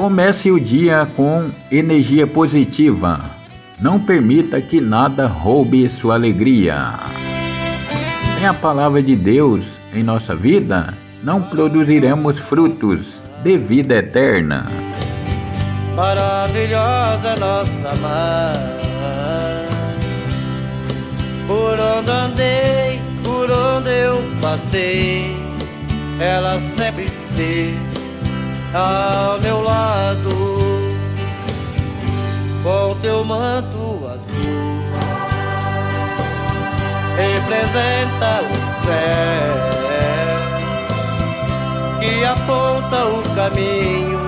Comece o dia com energia positiva. Não permita que nada roube sua alegria. Sem a palavra de Deus em nossa vida, não produziremos frutos de vida eterna. Maravilhosa nossa mãe, por onde andei, por onde eu passei, ela sempre esteve ao meu lado, com teu manto azul, representa o céu que aponta o caminho,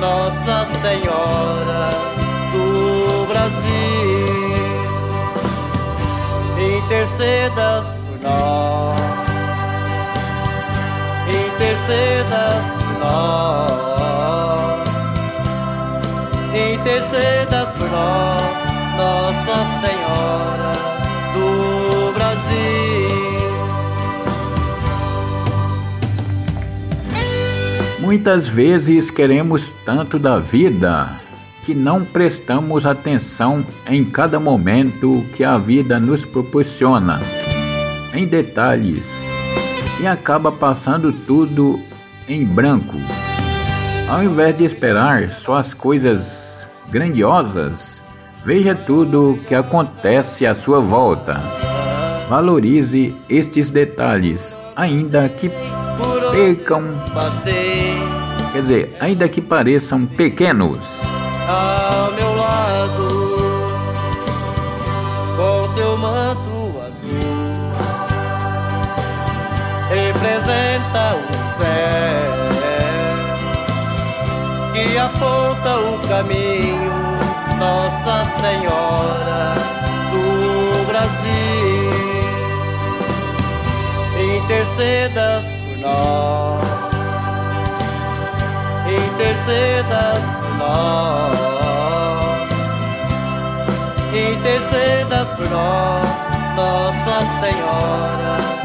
Nossa Senhora do Brasil. Intercedas intercedas por nós, Nossa Senhora do Brasil. Muitas vezes queremos tanto da vida que não prestamos atenção em cada momento que a vida nos proporciona, em detalhes, e acaba passando tudo em branco. Ao invés de esperar só as coisas grandiosas, veja tudo que acontece à sua volta. Valorize estes detalhes, ainda que percam, quer dizer, ainda que pareçam pequenos. Ao meu lado, com teu manto azul, representa o céu que aponta o caminho, Nossa Senhora do Brasil. Intercedas nós, intercedas por nós, intercedas por nós, Nossa Senhora.